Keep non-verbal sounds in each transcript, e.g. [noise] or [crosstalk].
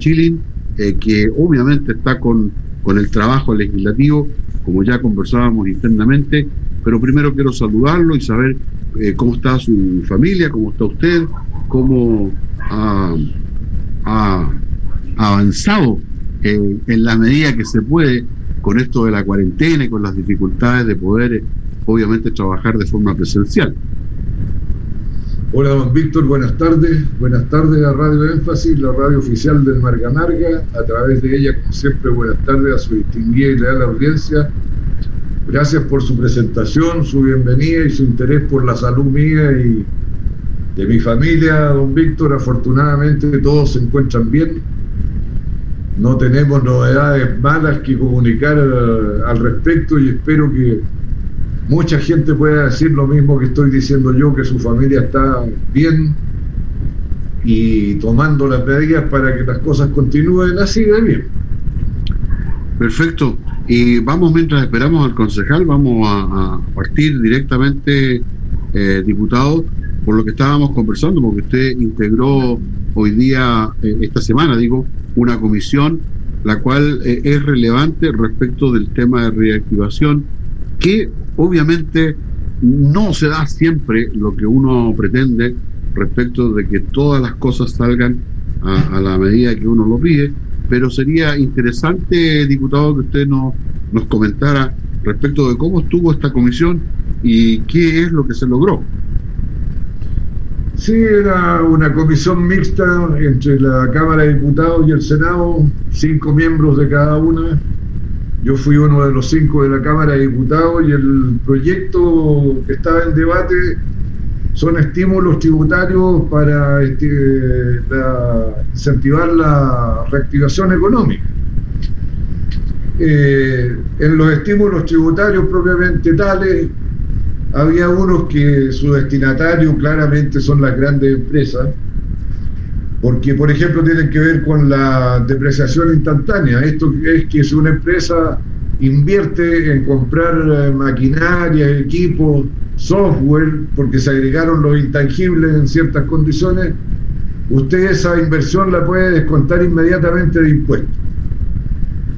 Chilin, eh, que obviamente está con, con el trabajo legislativo, como ya conversábamos internamente, pero primero quiero saludarlo y saber eh, cómo está su familia, cómo está usted, cómo ha, avanzado en la medida que se puede con esto de la cuarentena y con las dificultades de poder, obviamente, trabajar de forma presencial. Hola, don Víctor, buenas tardes. Buenas tardes a Radio Énfasis, la radio oficial del Marga Marga. A través de ella, como siempre, buenas tardes a su distinguida y leal audiencia. Gracias por su presentación, su bienvenida y su interés por la salud mía y de mi familia, don Víctor. Afortunadamente todos se encuentran bien no tenemos novedades malas que comunicar eh, al respecto y espero que mucha gente pueda decir lo mismo que estoy diciendo yo, que su familia está bien y tomando las medidas para que las cosas continúen así de bien. Perfecto. Y vamos, mientras esperamos al concejal, vamos a, partir directamente, eh, diputado, por lo que estábamos conversando, porque usted integró hoy día, eh, esta semana, digo, una comisión la cual eh, es relevante respecto del tema de reactivación, que obviamente no se da siempre lo que uno pretende respecto de que todas las cosas salgan a, la medida que uno lo pide, pero sería interesante, diputado, que usted nos, nos comentara respecto de cómo estuvo esta comisión y qué es lo que se logró. Sí, era una comisión mixta entre la Cámara de Diputados y el Senado, cinco miembros de cada una. Yo fui uno de los cinco de la Cámara de Diputados y el proyecto que estaba en debate son estímulos tributarios para, este, incentivar la reactivación económica. Eh, en los estímulos tributarios propiamente tales, había unos que su destinatario claramente son las grandes empresas, porque por ejemplo tienen que ver con la depreciación instantánea. Esto es que si una empresa invierte en comprar eh, maquinaria, equipos, software, porque se agregaron los intangibles en ciertas condiciones, usted esa inversión la puede descontar inmediatamente de impuestos.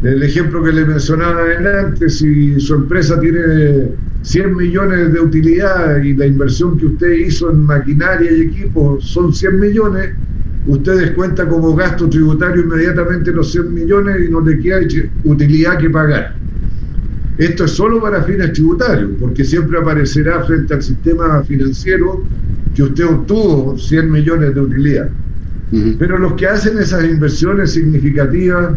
El ejemplo que le mencionaba adelante, si su empresa tiene 100 millones de utilidad y la inversión que usted hizo en maquinaria y equipos son 100 millones, usted descuenta como gasto tributario inmediatamente los 100 millones y no le queda utilidad que pagar. Esto es solo para fines tributarios, porque siempre aparecerá frente al sistema financiero que usted obtuvo 100 millones de utilidad. Pero los que hacen esas inversiones significativas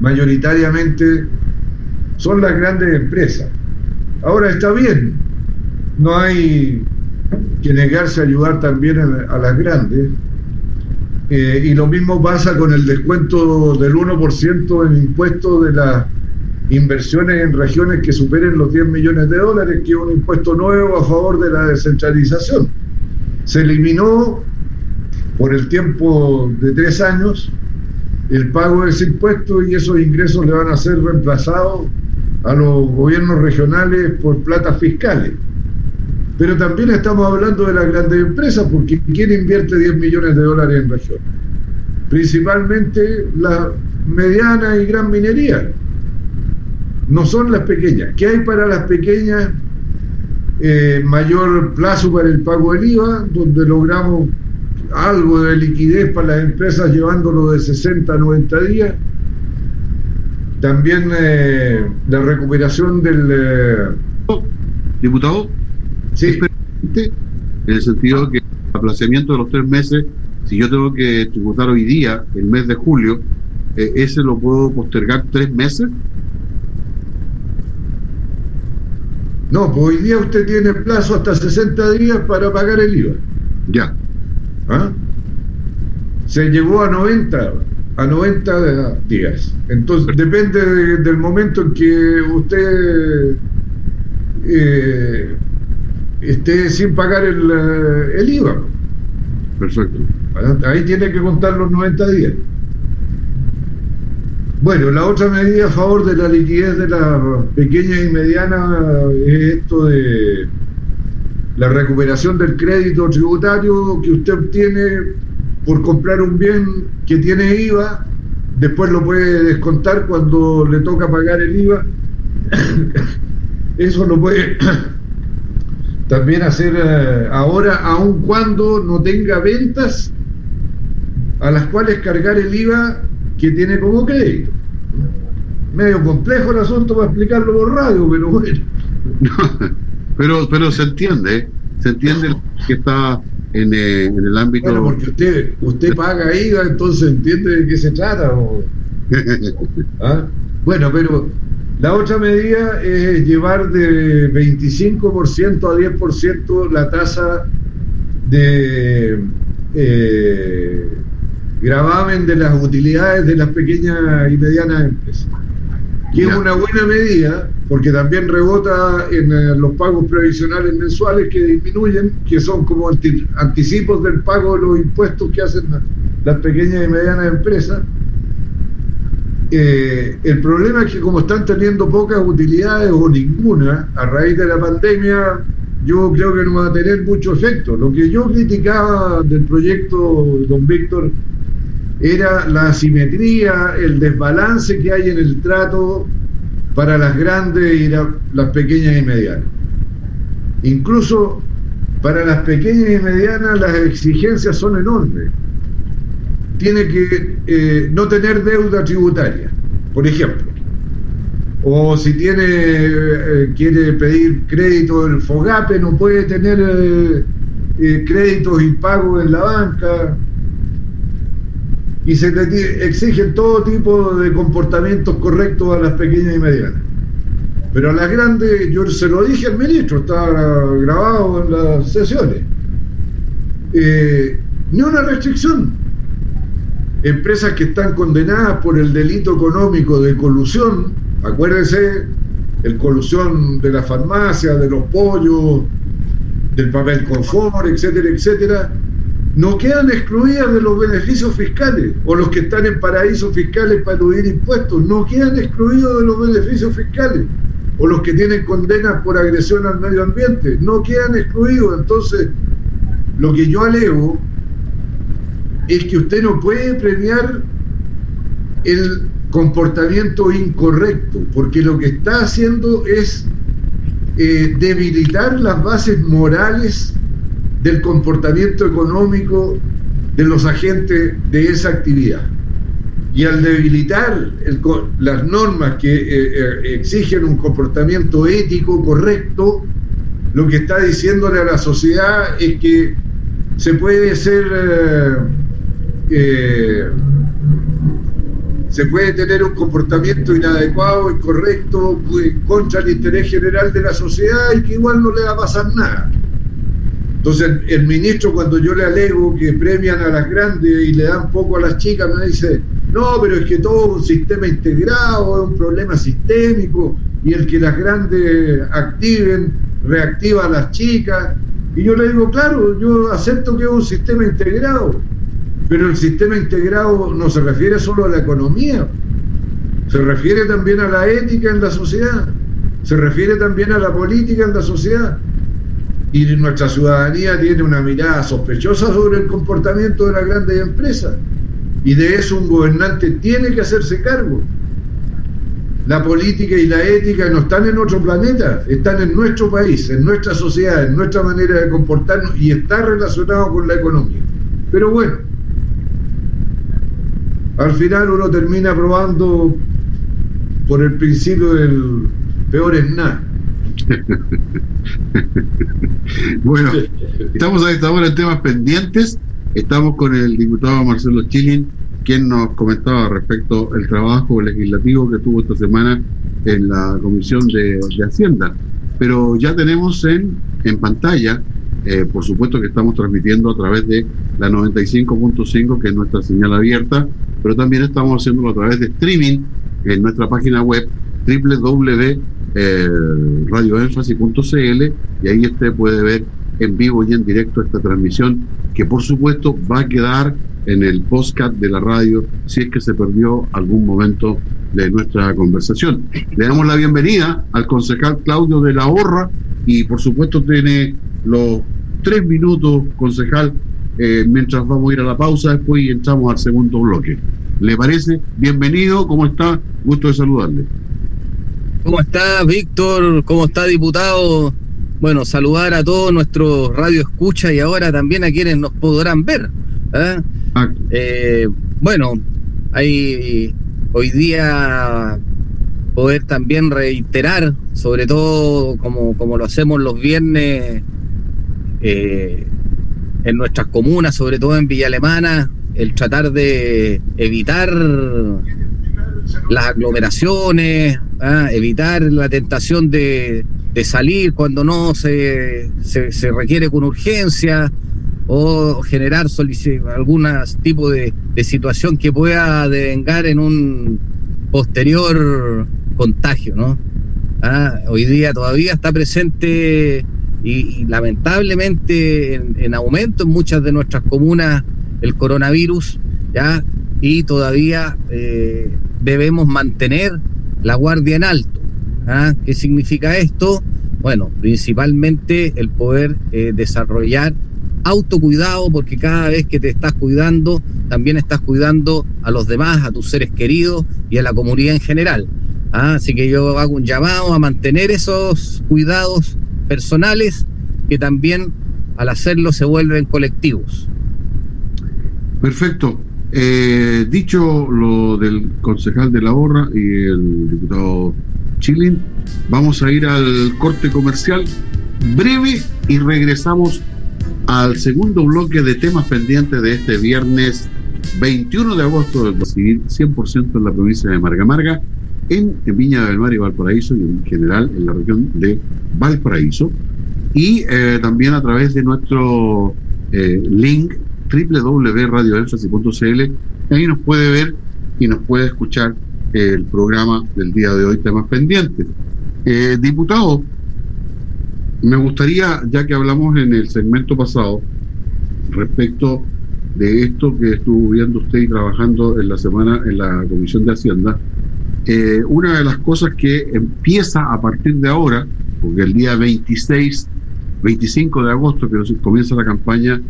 mayoritariamente son las grandes empresas. Ahora está bien, no hay que negarse a ayudar también a, las grandes. Eh, y lo mismo pasa con el descuento del 1% en impuestos de las inversiones en regiones que superen los 10 millones de dólares, que es un impuesto nuevo a favor de la descentralización. Se eliminó por el tiempo de tres años el pago de ese impuesto y esos ingresos le van a ser reemplazados a los gobiernos regionales por platas fiscales. Pero también estamos hablando de las grandes empresas, porque ¿quién invierte 10 millones de dólares en regiones? Principalmente la mediana y gran minería. No son las pequeñas. ¿Qué hay para las pequeñas? Eh, mayor plazo para el pago del IVA, donde logramos algo de liquidez para las empresas llevándolo de 60 a 90 días. También eh, la recuperación del... Eh, Diputado, sí. en el sentido que el aplazamiento de los tres meses, si yo tengo que tributar hoy día, el mes de julio, eh, ¿ese lo puedo postergar tres meses? No, pues hoy día usted tiene plazo hasta 60 días para pagar el IVA. Ya. ¿Ah? Se llevó a 90, a 90 días. Entonces, depende del momento en que usted eh, esté sin pagar el, eh, el IVA. Perfecto. Ahí tiene que contar los 90 días. Bueno, la otra medida a favor de la liquidez de la pequeña y mediana es esto de la recuperación del crédito tributario que usted obtiene por comprar un bien que tiene IVA, después lo puede descontar cuando le toca pagar el IVA. [coughs] Eso lo puede también hacer eh, ahora, aun cuando no tenga ventas a las cuales cargar el IVA que tiene como crédito. Medio complejo el asunto para explicarlo por radio, pero bueno. [laughs] pero, pero se entiende, se entiende que está en, eh, en, el ámbito. Bueno, porque usted, usted [laughs] paga IVA, entonces entiende de qué se trata. [laughs] ¿Ah? Bueno, pero la otra medida es llevar de 25% a 10% la tasa de eh, gravamen de las utilidades de las pequeñas y medianas empresas. Que es una buena medida, porque también rebota en eh, los pagos previsionales mensuales que disminuyen, que son como anticipos del pago de los impuestos que hacen las pequeñas y medianas empresas eh, el problema es que como están teniendo pocas utilidades o ninguna a raíz de la pandemia, yo creo que no va a tener mucho efecto. Lo que yo criticaba del proyecto, don Víctor, era la asimetría, el desbalance que hay en el trato para las grandes y las pequeñas y medianas. Incluso para las pequeñas y medianas las exigencias son enormes tiene que eh, no tener deuda tributaria, por ejemplo. O si tiene eh, quiere pedir crédito del FOGAPE, no puede tener eh, créditos impagos en la banca. Y se exigen todo tipo de comportamientos correctos a las pequeñas y medianas. Pero a las grandes, yo se lo dije al ministro, está grabado en las sesiones. ni una restricción empresas que están condenadas por el delito económico de colusión, acuérdense, el colusión de la farmacia, de los pollos, del papel confort, etcétera, etcétera, no quedan excluidas de los beneficios fiscales, o los que están en paraísos fiscales para eludir impuestos, no quedan excluidos de los beneficios fiscales, o los que tienen condenas por agresión al medio ambiente, no quedan excluidos. Entonces, lo que yo alego es que usted no puede premiar el comportamiento incorrecto, porque lo que está haciendo es eh, debilitar las bases morales del comportamiento económico de los agentes de esa actividad. Y al debilitar las normas que eh, eh, exigen un comportamiento ético correcto, lo que está diciéndole a la sociedad es que se puede ser se puede tener un comportamiento inadecuado, incorrecto, contra el interés general de la sociedad y que igual no le va a pasar nada. Entonces el ministro cuando yo le alego que premian a las grandes y le dan poco a las chicas, me dice, no, pero es que todo es un sistema integrado, es un problema sistémico y el que las grandes activen reactiva a las chicas. Y yo le digo, claro, yo acepto que es un sistema integrado, pero el sistema integrado no se refiere solo a la economía, se refiere también a la ética en la sociedad, se refiere también a la política en la sociedad. Y nuestra ciudadanía tiene una mirada sospechosa sobre el comportamiento de las grandes empresas. Y de eso un gobernante tiene que hacerse cargo. La política y la ética no están en otro planeta, están en nuestro país, en nuestra sociedad, en nuestra manera de comportarnos y está relacionado con la economía. Pero bueno, al final uno termina probando por el principio del peor es [laughs] nada. bueno, estamos a esta hora en temas pendientes. Estamos con el diputado Marcelo Chilin, quien nos comentaba respecto al trabajo legislativo que tuvo esta semana en la Comisión de, Hacienda. Pero ya tenemos en, en pantalla, eh, por supuesto que estamos transmitiendo a través de la 95.5, que es nuestra señal abierta, pero también estamos haciéndolo a través de streaming en nuestra página web www.radioenfasi.cl y ahí usted puede ver en vivo y en directo esta transmisión que por supuesto va a quedar en el podcast de la radio si es que se perdió algún momento de nuestra conversación. Le damos la bienvenida al concejal Claudio de la Horra y por supuesto tiene los tres minutos, concejal, eh, mientras vamos a ir a la pausa después y entramos al segundo bloque. ¿Le parece? Bienvenido, ¿cómo está? Gusto de saludarle. ¿Cómo está, Víctor? ¿Cómo está, diputado? Bueno, saludar a todos nuestros radio escucha y ahora también a quienes nos podrán ver. ¿eh? Eh, bueno, hay hoy día poder también reiterar, sobre todo como, como lo hacemos los viernes eh, en nuestras comunas, sobre todo en Villa Alemana, el tratar de evitar las aglomeraciones, ¿ah? evitar la tentación de, salir cuando no se, se, requiere con urgencia o generar algún tipo de, de situación que pueda devengar en un posterior contagio, ¿no? Ah, hoy día todavía está presente y, lamentablemente en, aumento en muchas de nuestras comunas el coronavirus, ¿ya? Y todavía eh, debemos mantener la guardia en alto. ¿ah? ¿Qué significa esto? Bueno, principalmente el poder eh, desarrollar autocuidado, porque cada vez que te estás cuidando, también estás cuidando a los demás, a tus seres queridos y a la comunidad en general. ¿ah? Así que yo hago un llamado a mantener esos cuidados personales que también al hacerlo se vuelven colectivos. Perfecto. Eh, dicho lo del concejal de la Borra y el diputado Chilin, vamos a ir al corte comercial breve y regresamos al segundo bloque de temas pendientes de este viernes 21 de agosto del civil 100% en la provincia de Marga Marga, en Viña del Mar y Valparaíso y en general en la región de Valparaíso. Y eh, también a través de nuestro eh, link www.radioenfasi.cl. Ahí nos puede ver y nos puede escuchar el programa del día de hoy, temas pendientes. Eh, diputado, me gustaría, ya que hablamos en el segmento pasado, respecto de esto que estuvo viendo usted y trabajando en la semana en la Comisión de Hacienda, eh, una de las cosas que empieza a partir de ahora, porque el día 26, 25 de agosto, que comienza la campaña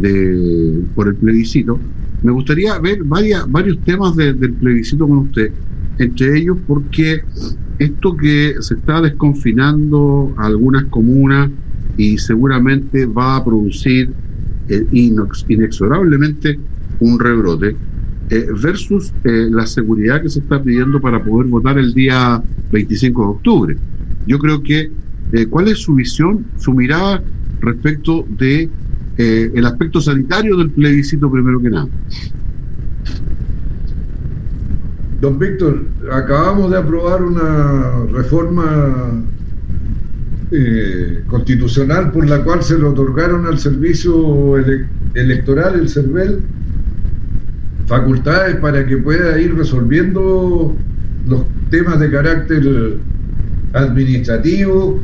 de, por el plebiscito, me gustaría ver varias, varios temas del plebiscito con usted, entre ellos porque esto que se está desconfinando algunas comunas y seguramente va a producir eh, inexorablemente un rebrote, eh, versus eh, la seguridad que se está pidiendo para poder votar el día 25 de octubre. Yo creo que, ¿cuál es su visión, su mirada respecto de eh, el aspecto sanitario del plebiscito primero que nada. Don Víctor, acabamos de aprobar una reforma eh, constitucional por la cual se le otorgaron al servicio electoral, el CERVEL, facultades para que pueda ir resolviendo los temas de carácter administrativo,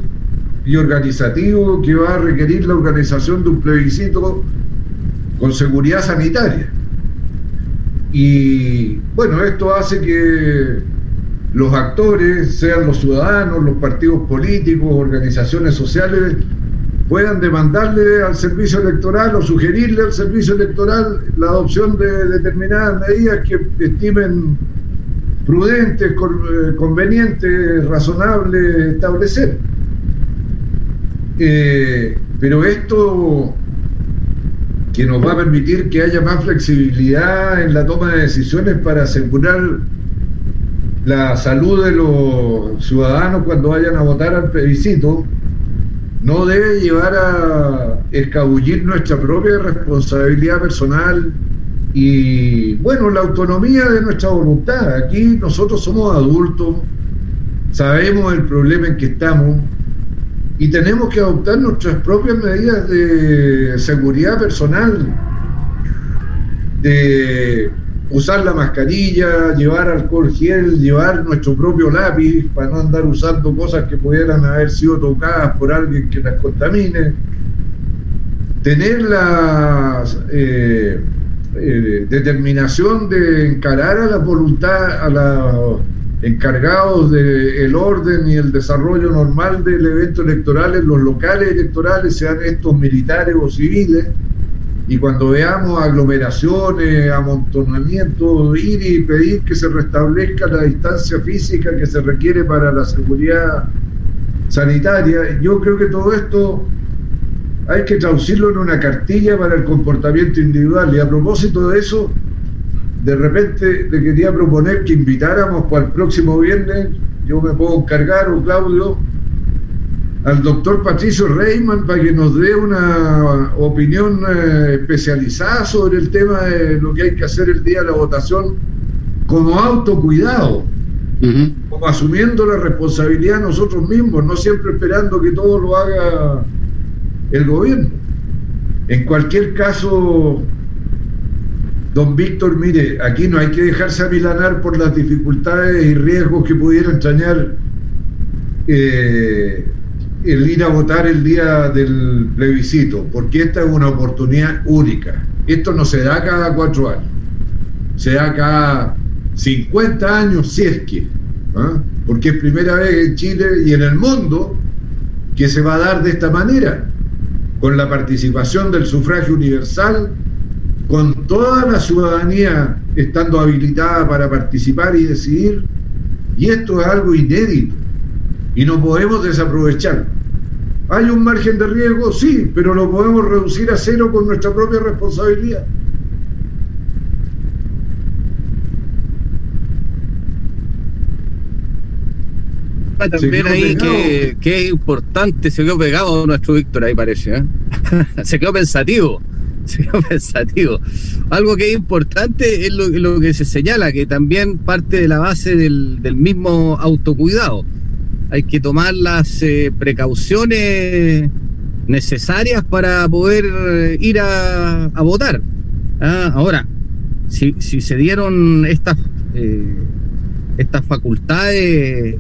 y organizativo que va a requerir la organización de un plebiscito con seguridad sanitaria. Y bueno, esto hace que los actores, sean los ciudadanos, los partidos políticos, organizaciones sociales, puedan demandarle al servicio electoral o sugerirle al servicio electoral la adopción de determinadas medidas que estimen prudentes, eh, convenientes, razonables establecer. Eh, pero esto que nos va a permitir que haya más flexibilidad en la toma de decisiones para asegurar la salud de los ciudadanos cuando vayan a votar al plebiscito, no debe llevar a escabullir nuestra propia responsabilidad personal y, bueno, la autonomía de nuestra voluntad. Aquí nosotros somos adultos, sabemos el problema en que estamos, y tenemos que adoptar nuestras propias medidas de seguridad personal, de usar la mascarilla, llevar alcohol gel, llevar nuestro propio lápiz para no andar usando cosas que pudieran haber sido tocadas por alguien que las contamine, tener la eh, eh, determinación de encarar a la voluntad, a la encargados del orden y el desarrollo normal del evento electoral en los locales electorales, sean estos militares o civiles, y cuando veamos aglomeraciones, amontonamientos, ir y pedir que se restablezca la distancia física que se requiere para la seguridad sanitaria, yo creo que todo esto hay que traducirlo en una cartilla para el comportamiento individual. Y a propósito de eso, de repente le quería proponer que invitáramos para el próximo viernes, yo me puedo encargar, o Claudio, al doctor Patricio Reiman para que nos dé una opinión eh, especializada sobre el tema de lo que hay que hacer el día de la votación como autocuidado, como asumiendo la responsabilidad nosotros mismos, no siempre esperando que todo lo haga el gobierno. En cualquier caso, don Víctor, mire, aquí no hay que dejarse amilanar por las dificultades y riesgos que pudiera entrañar eh, el ir a votar el día del plebiscito, porque esta es una oportunidad única. Esto no se da cada cuatro años, se da cada 50 años si es que, ¿ah? porque es primera vez en Chile y en el mundo que se va a dar de esta manera, con la participación del sufragio universal, con toda la ciudadanía estando habilitada para participar y decidir, y esto es algo inédito y no podemos desaprovechar. ¿Hay un margen de riesgo? Sí, pero lo podemos reducir a cero con nuestra propia responsabilidad. También ahí que, es importante, se quedó pegado nuestro Víctor ahí parece, ¿eh? [laughs] se quedó pensativo, [laughs] pensativo. Algo que es importante es lo, que se señala, que también parte de la base del, del mismo autocuidado hay que tomar las eh, precauciones necesarias para poder eh, ir a, votar. Ah, ahora, si, se dieron estas, eh, estas facultades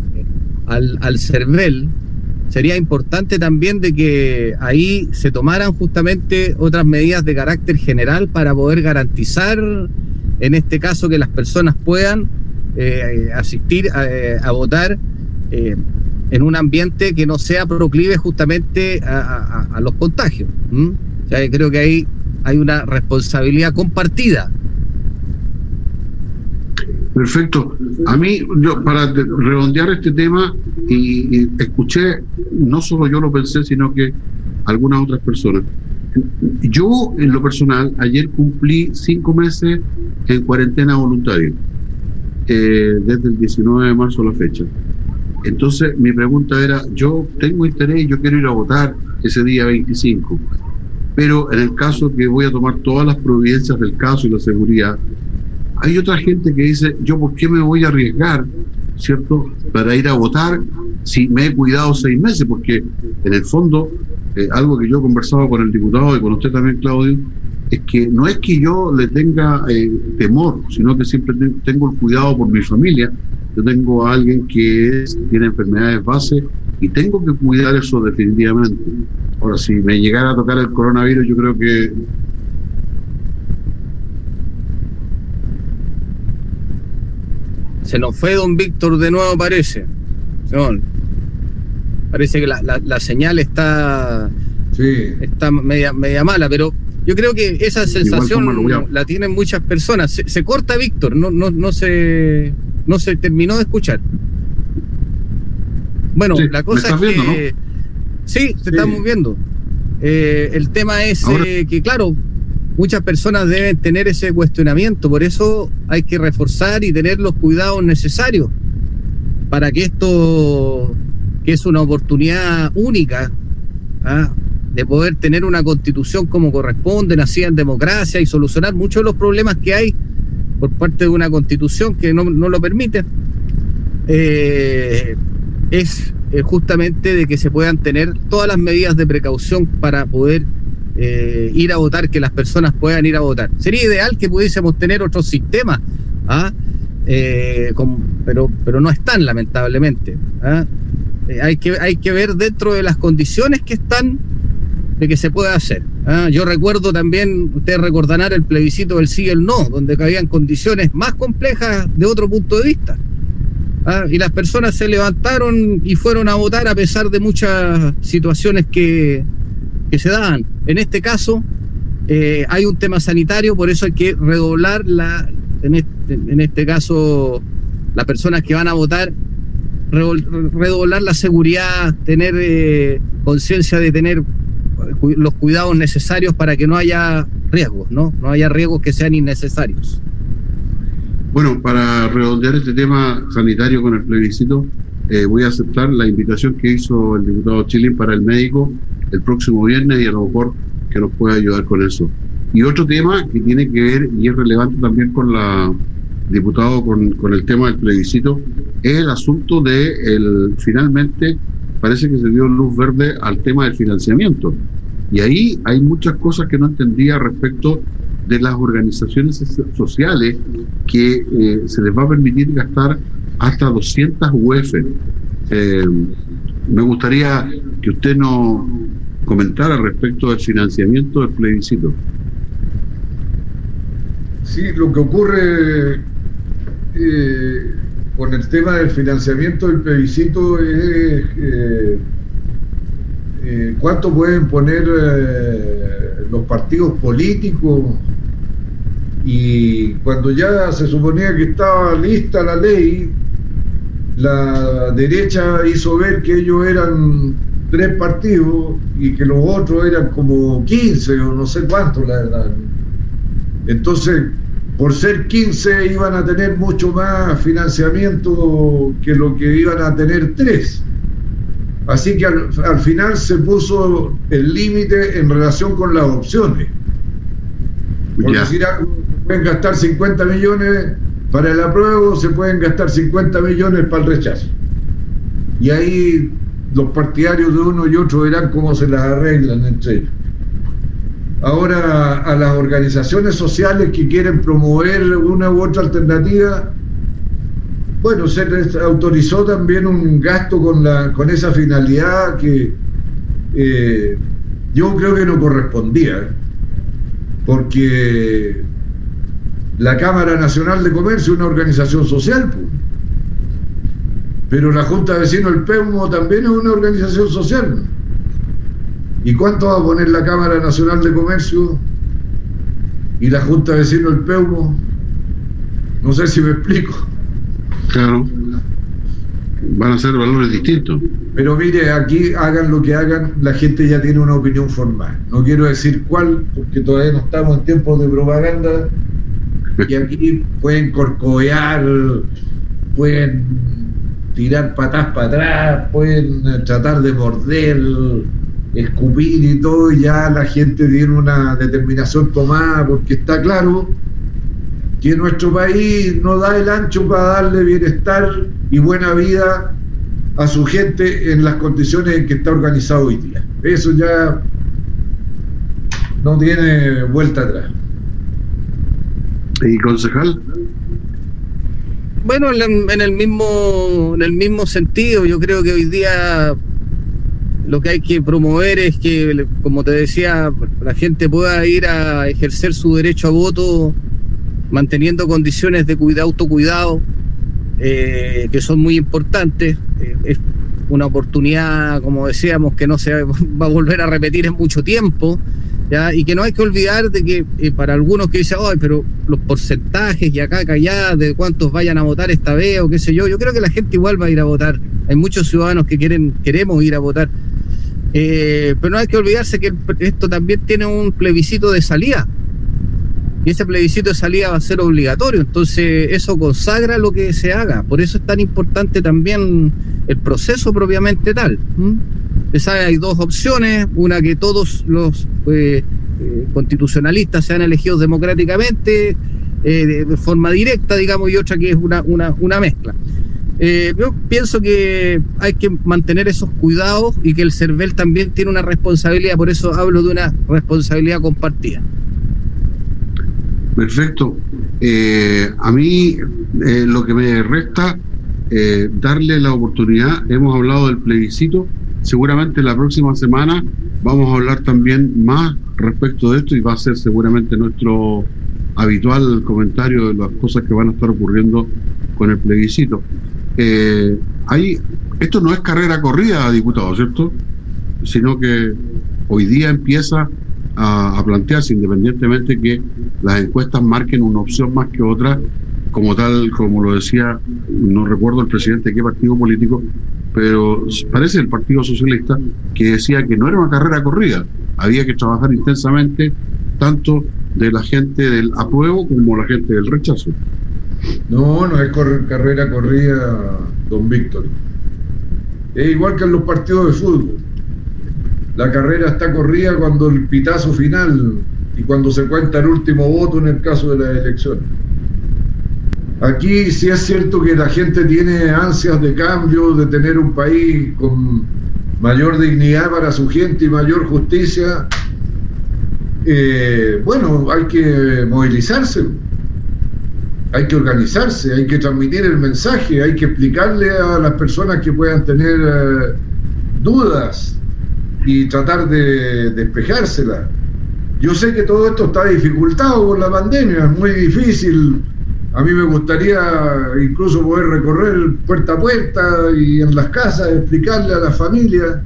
al, al CERVEL, sería importante también de que ahí se tomaran justamente otras medidas de carácter general para poder garantizar, en este caso, que las personas puedan asistir a, votar en un ambiente que no sea proclive justamente a, los contagios. creo que ahí hay una responsabilidad compartida. Perfecto. A mí, yo, para redondear este tema, y, escuché, no solo yo lo pensé, sino que algunas otras personas. Yo, en lo personal, ayer cumplí cinco meses en cuarentena voluntaria, eh, desde el 19 de marzo a la fecha. Entonces mi pregunta era, yo tengo interés yo quiero ir a votar ese día 25, pero en el caso que voy a tomar todas las providencias del caso y la seguridad, hay otra gente que dice, yo por qué me voy a arriesgar, ¿cierto?, para ir a votar si me he cuidado seis meses, porque en el fondo, eh, algo que yo he conversado con el diputado y con usted también, Claudio, es que no es que yo le tenga eh, temor, sino que siempre tengo el cuidado por mi familia yo tengo a alguien que tiene enfermedades base y tengo que cuidar eso definitivamente. Ahora, si me llegara a tocar el coronavirus, yo creo que Se nos fue don Víctor de nuevo, parece. Parece que la, la, señal está, sí. está media, media mala, pero yo creo que esa sensación la tienen muchas personas. Se, se corta Víctor, no, no, no se no se terminó de escuchar. Bueno, la cosa es que... Sí, se estamos viendo. Eh, el tema es eh, que, claro, muchas personas deben tener ese cuestionamiento, por eso hay que reforzar y tener los cuidados necesarios para que esto, que es una oportunidad única, ¿ah? de poder tener una constitución como corresponde, nacida en democracia y solucionar muchos de los problemas que hay por parte de una constitución que no, lo permite, eh, es eh, justamente de que se puedan tener todas las medidas de precaución para poder eh, ir a votar, que las personas puedan ir a votar. Sería ideal que pudiésemos tener otros sistemas, ¿ah? pero, pero no están, lamentablemente. ¿ah? hay, que, hay que ver dentro de las condiciones que están de que se puede hacer. ¿ah? Yo recuerdo también, ustedes recordarán el plebiscito del sí y el no, donde cabían condiciones más complejas de otro punto de vista. ¿ah? Y las personas se levantaron y fueron a votar a pesar de muchas situaciones que, que se daban. En este caso, eh, hay un tema sanitario, por eso hay que redoblar la, en este, en este caso, las personas que van a votar, redoblar la seguridad, tener eh, conciencia de tener los cuidados necesarios para que no haya riesgos, ¿no? No haya riesgos que sean innecesarios. Bueno, para redondear este tema sanitario con el plebiscito, eh, voy a aceptar la invitación que hizo el diputado Chile para el médico el próximo viernes y a lo mejor que nos pueda ayudar con eso. Y otro tema que tiene que ver y es relevante también con la diputado con, con el tema del plebiscito es el asunto de el finalmente parece que se dio luz verde al tema del financiamiento. Y ahí hay muchas cosas que no entendía respecto de las organizaciones sociales que eh, se les va a permitir gastar hasta 200 UF. Eh, me gustaría que usted nos comentara respecto del financiamiento del plebiscito. Sí, lo que ocurre eh, con el tema del financiamiento del plebiscito es eh, eh, cuánto pueden poner los partidos políticos y cuando ya se suponía que estaba lista la ley, la derecha hizo ver que ellos eran tres partidos y que los otros eran como 15 o no sé cuántos, la verdad. Entonces, por ser 15 iban a tener mucho más financiamiento que lo que iban a tener tres. Así que al, final se puso el límite en relación con las opciones. Por decir pueden gastar 50 millones para el apruebo, se pueden gastar 50 millones para el rechazo. Y ahí los partidarios de uno y otro verán cómo se las arreglan entre ellos. Ahora, a las organizaciones sociales que quieren promover una u otra alternativa, bueno, se les autorizó también un gasto con, la, con esa finalidad que eh, yo creo que no correspondía, porque la Cámara Nacional de Comercio es una organización social, pero la Junta de Vecinos del PEUMO también es una organización social. ¿Y cuánto va a poner la Cámara Nacional de Comercio y la Junta de Vecinos del Peumo? No sé si me explico. Claro. Van a ser valores distintos. Pero mire, aquí hagan lo que hagan, la gente ya tiene una opinión formal. No quiero decir cuál, porque todavía no estamos en tiempos de propaganda. Y aquí pueden corcovear, pueden tirar patas para atrás, pueden tratar de morder escupir y todo, y ya la gente tiene una determinación tomada, porque está claro que nuestro país no da el ancho para darle bienestar y buena vida a su gente en las condiciones en que está organizado hoy día. Eso ya no tiene vuelta atrás. ¿Y concejal? Bueno, en el mismo en el mismo sentido, yo creo que hoy día lo que hay que promover es que, como te decía, la gente pueda ir a ejercer su derecho a voto manteniendo condiciones de cuidado, autocuidado, eh, que son muy importantes. Eh, es una oportunidad, como decíamos, que no se va a volver a repetir en mucho tiempo. Y que no hay que olvidar de que eh, para algunos que dicen, ay, pero los porcentajes y acá, acá, allá, de cuántos vayan a votar esta vez o qué sé yo, yo creo que la gente igual va a ir a votar. Hay muchos ciudadanos que quieren, queremos ir a votar. Eh, pero no hay que olvidarse que esto también tiene un plebiscito de salida. Y ese plebiscito de salida va a ser obligatorio. Entonces eso consagra lo que se haga. Por eso es tan importante también el proceso propiamente tal. Hay dos opciones. Una que todos los eh, eh, constitucionalistas sean elegidos democráticamente, de, forma directa, digamos, y otra que es una, una, una mezcla. Eh, yo pienso que hay que mantener esos cuidados y que el CERVEL también tiene una responsabilidad, por eso hablo de una responsabilidad compartida. Perfecto. Eh, a mí eh, lo que me resta darle la oportunidad, hemos hablado del plebiscito, seguramente la próxima semana vamos a hablar también más respecto de esto y va a ser seguramente nuestro habitual comentario de las cosas que van a estar ocurriendo con el plebiscito. Eh, hay, esto no es carrera corrida, diputado, ¿cierto? Sino que hoy día empieza a, plantearse, independientemente que las encuestas marquen una opción más que otra, como tal, como lo decía, no recuerdo el presidente de qué partido político, pero parece el Partido Socialista que decía que no era una carrera corrida, había que trabajar intensamente tanto de la gente del apruebo como la gente del rechazo. No, no es carrera corrida, don Víctor. Es igual que en los partidos de fútbol. La carrera está corrida cuando el pitazo final y cuando se cuenta el último voto en el caso de las elecciones. Aquí sí es cierto que la gente tiene ansias de cambio, de tener un país con mayor dignidad para su gente y mayor justicia. Eh, bueno, hay que movilizarse, hay que organizarse, hay que transmitir el mensaje, hay que explicarle a las personas que puedan tener eh, dudas y tratar de despejárselas. Yo sé que todo esto está dificultado por la pandemia, es muy difícil. A mí me gustaría incluso poder recorrer puerta a puerta y en las casas explicarle a las familias.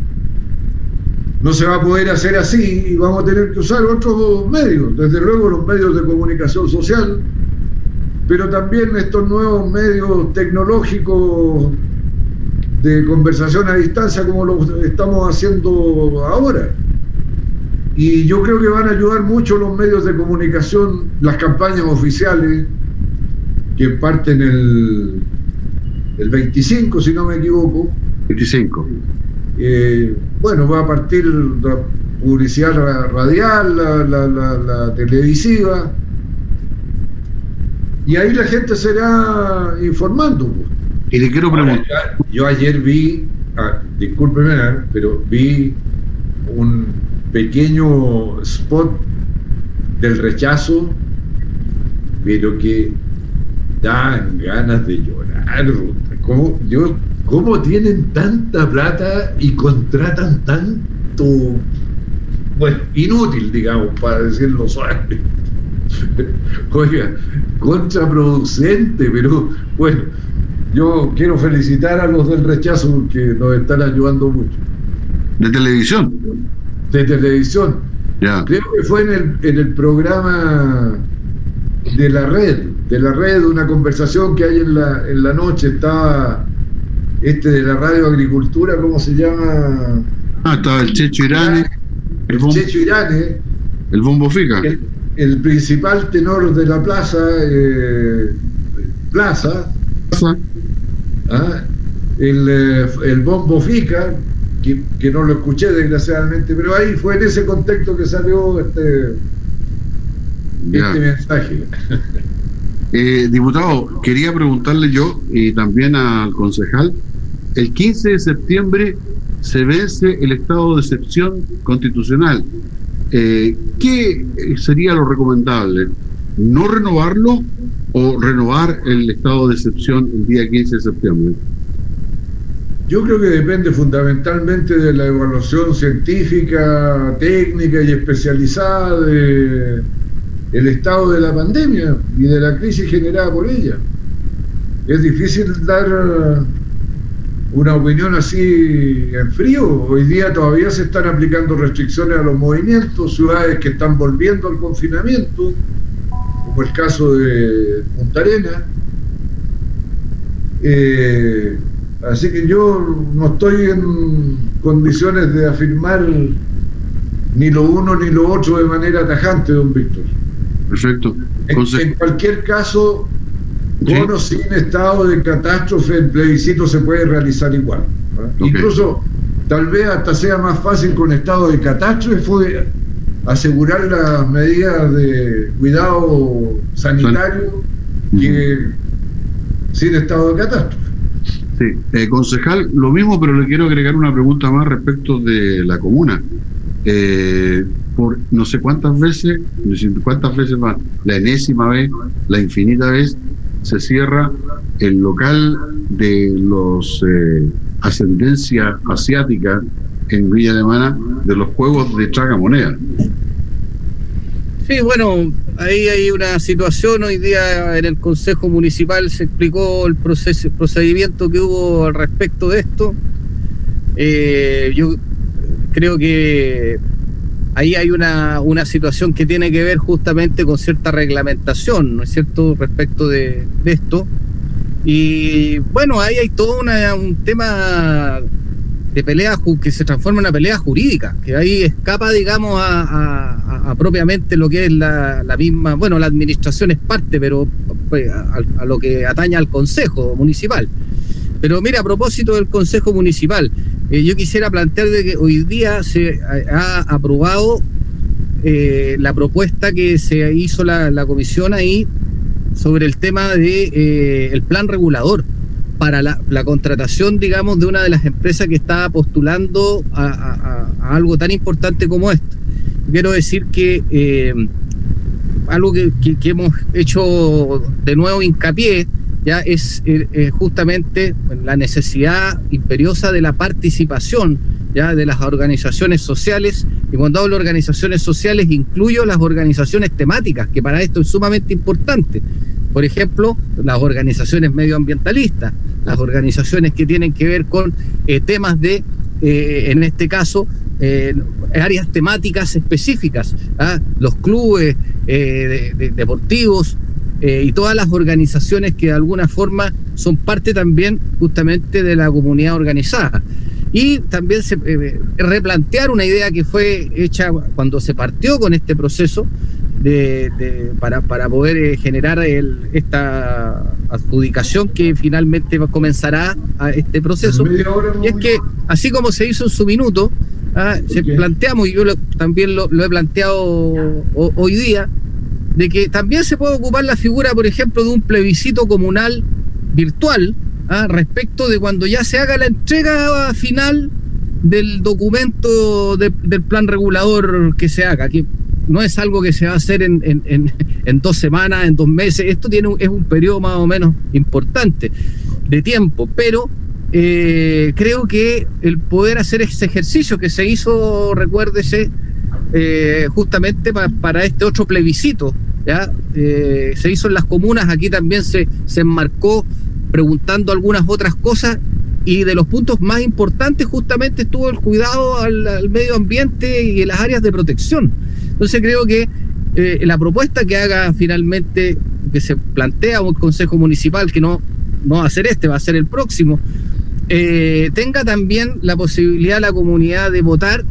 No se va a poder hacer así y vamos a tener que usar otros medios, desde luego los medios de comunicación social, pero también estos nuevos medios tecnológicos de conversación a distancia como lo estamos haciendo ahora. Y yo creo que van a ayudar mucho los medios de comunicación, las campañas oficiales, que parten el, el 25, si no me equivoco. 25. Eh, bueno, va a partir la publicidad radial, la, la televisiva, y ahí la gente será informando. Y le quiero preguntar. Yo ayer vi, ah, discúlpeme, ¿eh? pero vi un pequeño spot del rechazo, pero que dan ganas de llorar. ¿Cómo, yo, ¿Cómo tienen tanta plata y contratan tanto, bueno, inútil, digamos, para decirlo suave? [laughs] Oiga, contraproducente, pero bueno, yo quiero felicitar a los del rechazo porque nos están ayudando mucho. ¿De televisión? De televisión. Creo que fue en el, en el programa de la red, de la red, una conversación que hay en la, en la noche, estaba este de la radio agricultura, ¿cómo se llama? Ah, estaba el Checho Irane. El, Checho Irane. El Bombo Fica. El, principal tenor de la plaza, eh, plaza, ¿Ah? El, eh, el, bombo FICA, que, no lo escuché desgraciadamente, pero ahí fue en ese contexto que salió este, este mensaje. [laughs] Eh, diputado, quería preguntarle yo y también al concejal, el 15 de septiembre se vence el estado de excepción constitucional. Eh, ¿Qué sería lo recomendable? ¿No renovarlo o renovar el estado de excepción el día 15 de septiembre? Yo creo que depende fundamentalmente de la evaluación científica, técnica y especializada del el estado de la pandemia y de la crisis generada por ella. Es difícil dar una opinión así en frío. Hoy día todavía se están aplicando restricciones a los movimientos, ciudades que están volviendo al confinamiento como el caso de Punta Arena. Eh, así que yo no estoy en condiciones de afirmar ni lo uno ni lo otro de manera tajante, don Víctor. Perfecto. En, cualquier caso, con o sin estado de catástrofe, el plebiscito se puede realizar igual. Incluso, tal vez hasta sea más fácil con estado de catástrofe asegurar las medidas de cuidado sanitario que sin estado de catástrofe. Sí, eh, concejal, lo mismo, pero le quiero agregar una pregunta más respecto de la comuna. Eh, por no sé cuántas veces, no sé cuántas veces más, la enésima vez, la infinita vez, se cierra el local de los eh, ascendencia asiática en Villa Alemana de los juegos de moneda Sí, bueno, ahí hay una situación. Hoy día en el Consejo Municipal se explicó el proceso, procedimiento que hubo al respecto de esto. Eh, yo creo que ahí hay una, una situación que tiene que ver justamente con cierta reglamentación, ¿no es cierto?, respecto de, esto. Y bueno, ahí hay todo un tema de pelea que se transforma en una pelea jurídica, que ahí escapa, digamos, a, propiamente lo que es la, misma, bueno, la administración es parte, pero pues, a, lo que ataña al Consejo Municipal. Pero mira, a propósito del Consejo Municipal, eh, yo quisiera plantear de que hoy día se ha aprobado eh, la propuesta que se hizo la, comisión ahí sobre el tema de eh, plan regulador para la, contratación, digamos, de una de las empresas que estaba postulando a, algo tan importante como esto. Quiero decir que algo que, hemos hecho de nuevo hincapié ya es eh, justamente la necesidad imperiosa de la participación ya de las organizaciones sociales y cuando hablo de organizaciones sociales incluyo las organizaciones temáticas que para esto es sumamente importante por ejemplo, las organizaciones medioambientalistas, las organizaciones que tienen que ver con eh, temas de, eh, en este caso, eh, áreas temáticas específicas, ¿ah? los clubes deportivos y todas las organizaciones que de alguna forma son parte también justamente de la comunidad organizada. Y también se, replantear una idea que fue hecha cuando se partió con este proceso, de, para, para, poder eh, generar el, esta adjudicación que finalmente comenzará a este proceso. Y es que, así como se hizo en su minuto, ah, se planteamos, y yo también lo, he planteado hoy día, de que también se puede ocupar la figura, por ejemplo, de un plebiscito comunal virtual ah, respecto de cuando ya se haga la entrega final del documento del plan regulador que se haga, que no es algo que se va a hacer en, dos semanas, en dos meses. Esto tiene es un periodo más o menos importante de tiempo, pero eh, creo que el poder hacer ese ejercicio que se hizo, recuérdese, eh, justamente para este otro plebiscito, ¿ya? Eh, se hizo en las comunas, aquí también se, se enmarcó preguntando algunas otras cosas y de los puntos más importantes justamente estuvo el cuidado al, medio ambiente y las áreas de protección. Entonces creo que eh, la propuesta que haga finalmente, que se plantea un consejo municipal, que no, no va a ser este, va a ser el próximo, tenga también la posibilidad la comunidad de votar,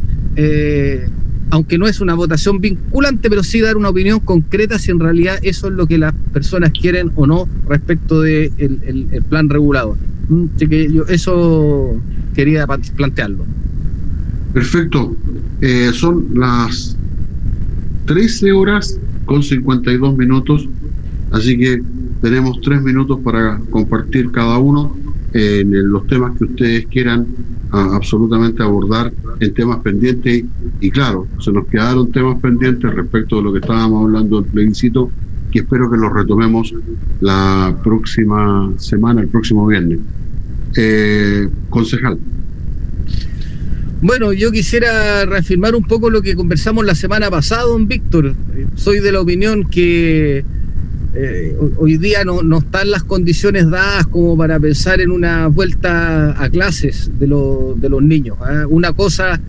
aunque no es una votación vinculante, pero sí dar una opinión concreta si en realidad eso es lo que las personas quieren o no respecto del de el, plan regulador. Mm, así que yo eso quería plantearlo. Perfecto. son las 13 horas con 52 minutos, así que tenemos tres minutos para compartir cada uno en los temas que ustedes quieran absolutamente abordar en temas pendientes y claro, se nos quedaron temas pendientes respecto de lo que estábamos hablando del plebiscito que espero que los retomemos la próxima semana, el próximo viernes. Eh, concejal. Bueno, yo quisiera reafirmar un poco lo que conversamos la semana pasada, don Víctor. Soy de la opinión que eh, hoy día no, están las condiciones dadas como para pensar en una vuelta a clases de, de los niños. ¿ah? Una cosa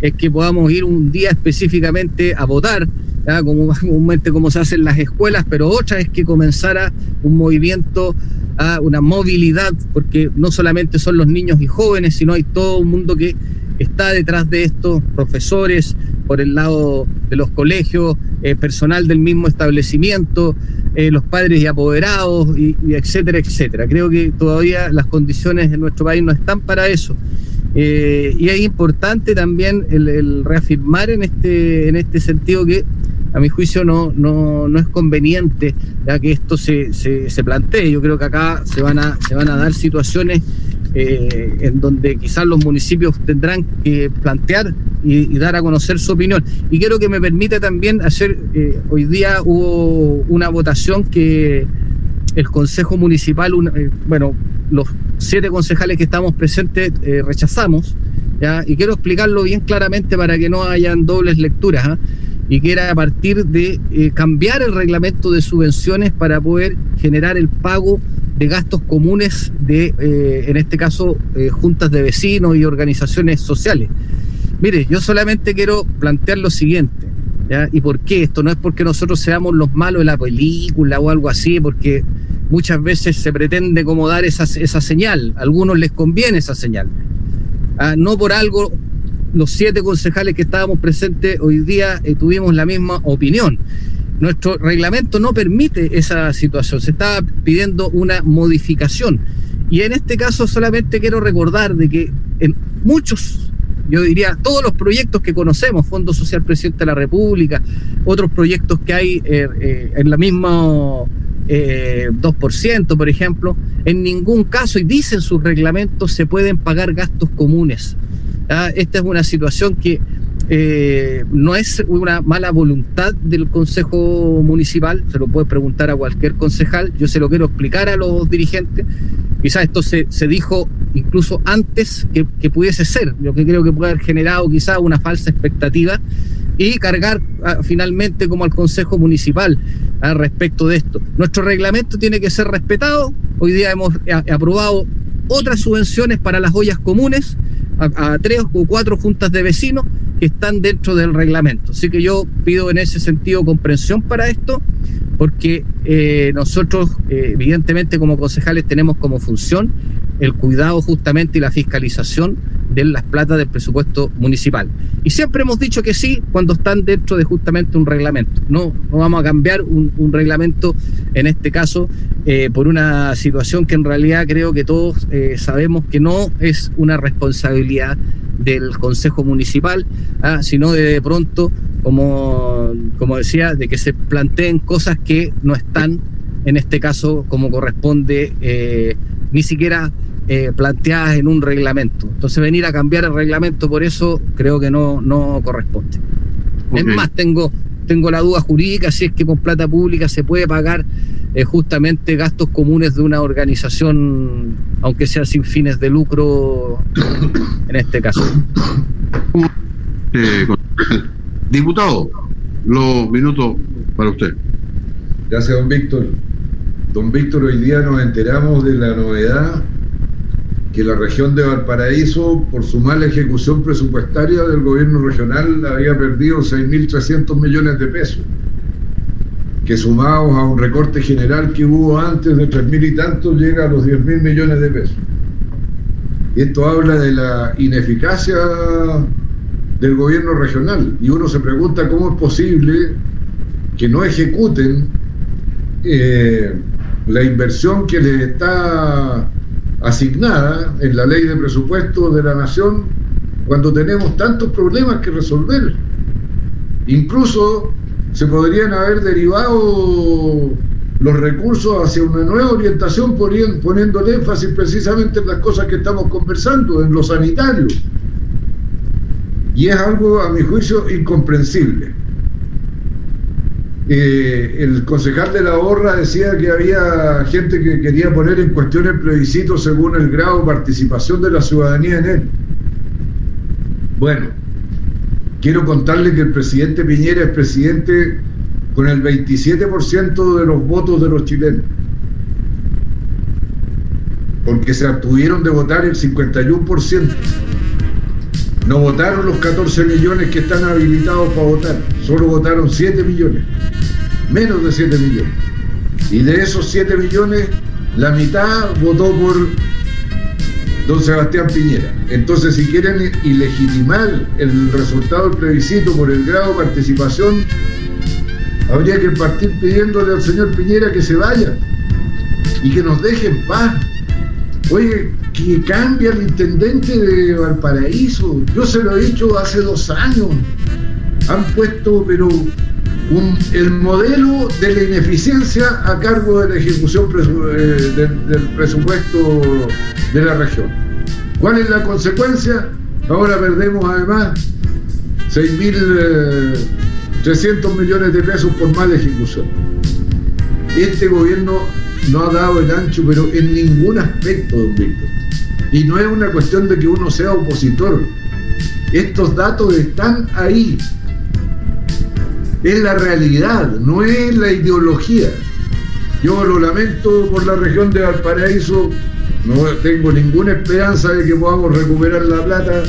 es que podamos ir un día específicamente a votar, ¿ah? como comúnmente como se hace en las escuelas, pero otra es que comenzara un movimiento, ¿ah? una movilidad, porque no solamente son los niños y jóvenes, sino hay todo un mundo que está detrás de estos profesores, por el lado de los colegios, eh, personal del mismo establecimiento, eh, los padres y apoderados, y, etcétera, etcétera. Creo que todavía las condiciones en nuestro país no están para eso. Eh, y es importante también el, reafirmar en este, en este sentido que a mi juicio no, no, no es conveniente ya que esto se, se, se plantee. Yo creo que acá se van a, se van a dar situaciones eh, en donde quizás los municipios tendrán que plantear y, dar a conocer su opinión. Y quiero que me permita también hacer, eh, hoy día hubo una votación que el Consejo Municipal, eh, bueno, los siete concejales que estamos presentes rechazamos, ¿ya? y quiero explicarlo bien claramente para que no hayan dobles lecturas. Y que era a partir de cambiar el reglamento de subvenciones para poder generar el pago de gastos comunes de, eh, en este caso, eh, juntas de vecinos y organizaciones sociales. Mire, yo solamente quiero plantear lo siguiente. ¿Y por qué? Esto no es porque nosotros seamos los malos de la película o algo así, porque muchas veces se pretende como dar esa, esa señal. A algunos les conviene esa señal. ¿Ah? No por algo los siete concejales que estábamos presentes hoy día eh, tuvimos la misma opinión. Nuestro reglamento no permite esa situación, se estaba pidiendo una modificación. Y en este caso solamente quiero recordar de que en muchos, yo diría, todos los proyectos que conocemos, Fondo Social Presidente de la República, otros proyectos que hay eh, eh, en la misma 2%, por ejemplo, en ningún caso, y dicen sus reglamentos, se pueden pagar gastos comunes. ¿Ah? Esta es una situación que eh, no es una mala voluntad del Consejo Municipal, se lo puede preguntar a cualquier concejal, yo se lo quiero explicar a los dirigentes, quizás esto se, se dijo incluso antes que, pudiese ser, lo que creo que puede haber generado quizás una falsa expectativa y cargar ah, finalmente como al Consejo Municipal al ah, respecto de esto. Nuestro reglamento tiene que ser respetado, hoy día hemos aprobado otras subvenciones para las ollas comunes, a, tres o cuatro juntas de vecinos que están dentro del reglamento. Así que yo pido en ese sentido comprensión para esto, porque eh, nosotros, eh, evidentemente, como concejales, tenemos como función el cuidado justamente y la fiscalización de las platas del presupuesto municipal. Y siempre hemos dicho que sí cuando están dentro de justamente un reglamento. No, no vamos a cambiar un, reglamento, en este caso, eh, por una situación que en realidad creo que todos eh, sabemos que no es una responsabilidad del Consejo Municipal, ¿ah? sino de, de pronto, como, como decía, de que se planteen cosas que no están, en este caso, como corresponde, eh, ni siquiera eh, planteadas en un reglamento. Entonces venir a cambiar el reglamento por eso creo que no, no corresponde. Es más, tengo, tengo la duda jurídica si es que con plata pública se puede pagar eh, justamente gastos comunes de una organización, aunque sea sin fines de lucro, en este caso. Eh, diputado, los minutos para usted. Gracias, don Víctor. Don Víctor, hoy día nos enteramos de la novedad que la región de Valparaíso, por su mala ejecución presupuestaria del gobierno regional, había perdido 6.300 millones de pesos, que sumados a un recorte general que hubo antes de 3.000 y tantos, llega a los 10.000 millones de pesos. Y esto habla de la ineficacia del gobierno regional. Y uno se pregunta cómo es posible que no ejecuten eh, la inversión que les está asignada en la ley de presupuesto de la nación cuando tenemos tantos problemas que resolver. Incluso se podrían haber derivado los recursos hacia una nueva orientación poniendo el énfasis precisamente en las cosas que estamos conversando, en lo sanitario. Y es algo, a mi juicio, incomprensible. Eh, el concejal de la Horra decía que había gente que quería poner en cuestión el plebiscito según el grado de participación de la ciudadanía en él. Bueno, quiero contarle que el presidente Piñera es presidente con el 27% de los votos de los chilenos, porque se abstuvieron de votar el 51%. No votaron los 14 millones que están habilitados para votar, solo votaron 7 millones, menos de 7 millones. Y de esos 7 millones, la mitad votó por don Sebastián Piñera. Entonces, si quieren ilegitimar el resultado del plebiscito por el grado de participación, habría que partir pidiéndole al señor Piñera que se vaya y que nos deje en paz. Oye, que cambia el intendente de Valparaíso. Yo se lo he dicho hace dos años. Han puesto, pero el modelo de la ineficiencia a cargo de la ejecución eh, del, presupuesto de la región. ¿Cuál es la consecuencia? Ahora perdemos además 6.300 eh, millones de pesos por mala ejecución. Este gobierno no ha dado el ancho, pero en ningún aspecto, don Víctor. Y no es una cuestión de que uno sea opositor. Estos datos están ahí. Es la realidad, no es la ideología. Yo lo lamento por la región de Valparaíso, no tengo ninguna esperanza de que podamos recuperar la plata,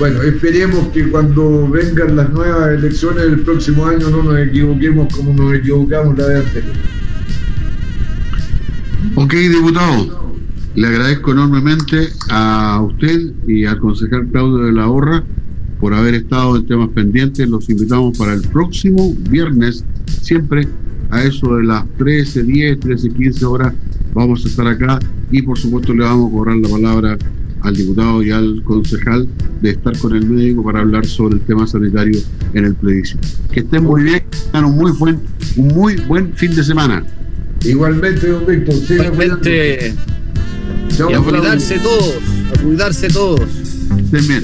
bueno, esperemos que cuando vengan las nuevas elecciones del próximo año no nos equivoquemos como nos equivocamos la vez anterior. Ok, diputado, le agradezco enormemente a usted y al concejal Claudio de la Horra por haber estado en temas pendientes. Los invitamos para el próximo viernes, siempre a eso de las 13, 10, 13, 15 horas. Vamos a estar acá y por supuesto le vamos a cobrar la palabra al diputado y al concejal de estar con el médico para hablar sobre el tema sanitario en el plebiscito. Que estén muy bien, tengan un muy buen, un muy buen fin de semana. Igualmente, don Víctor. Igualmente. y a cuidarse todos, a cuidarse todos. Estén bien.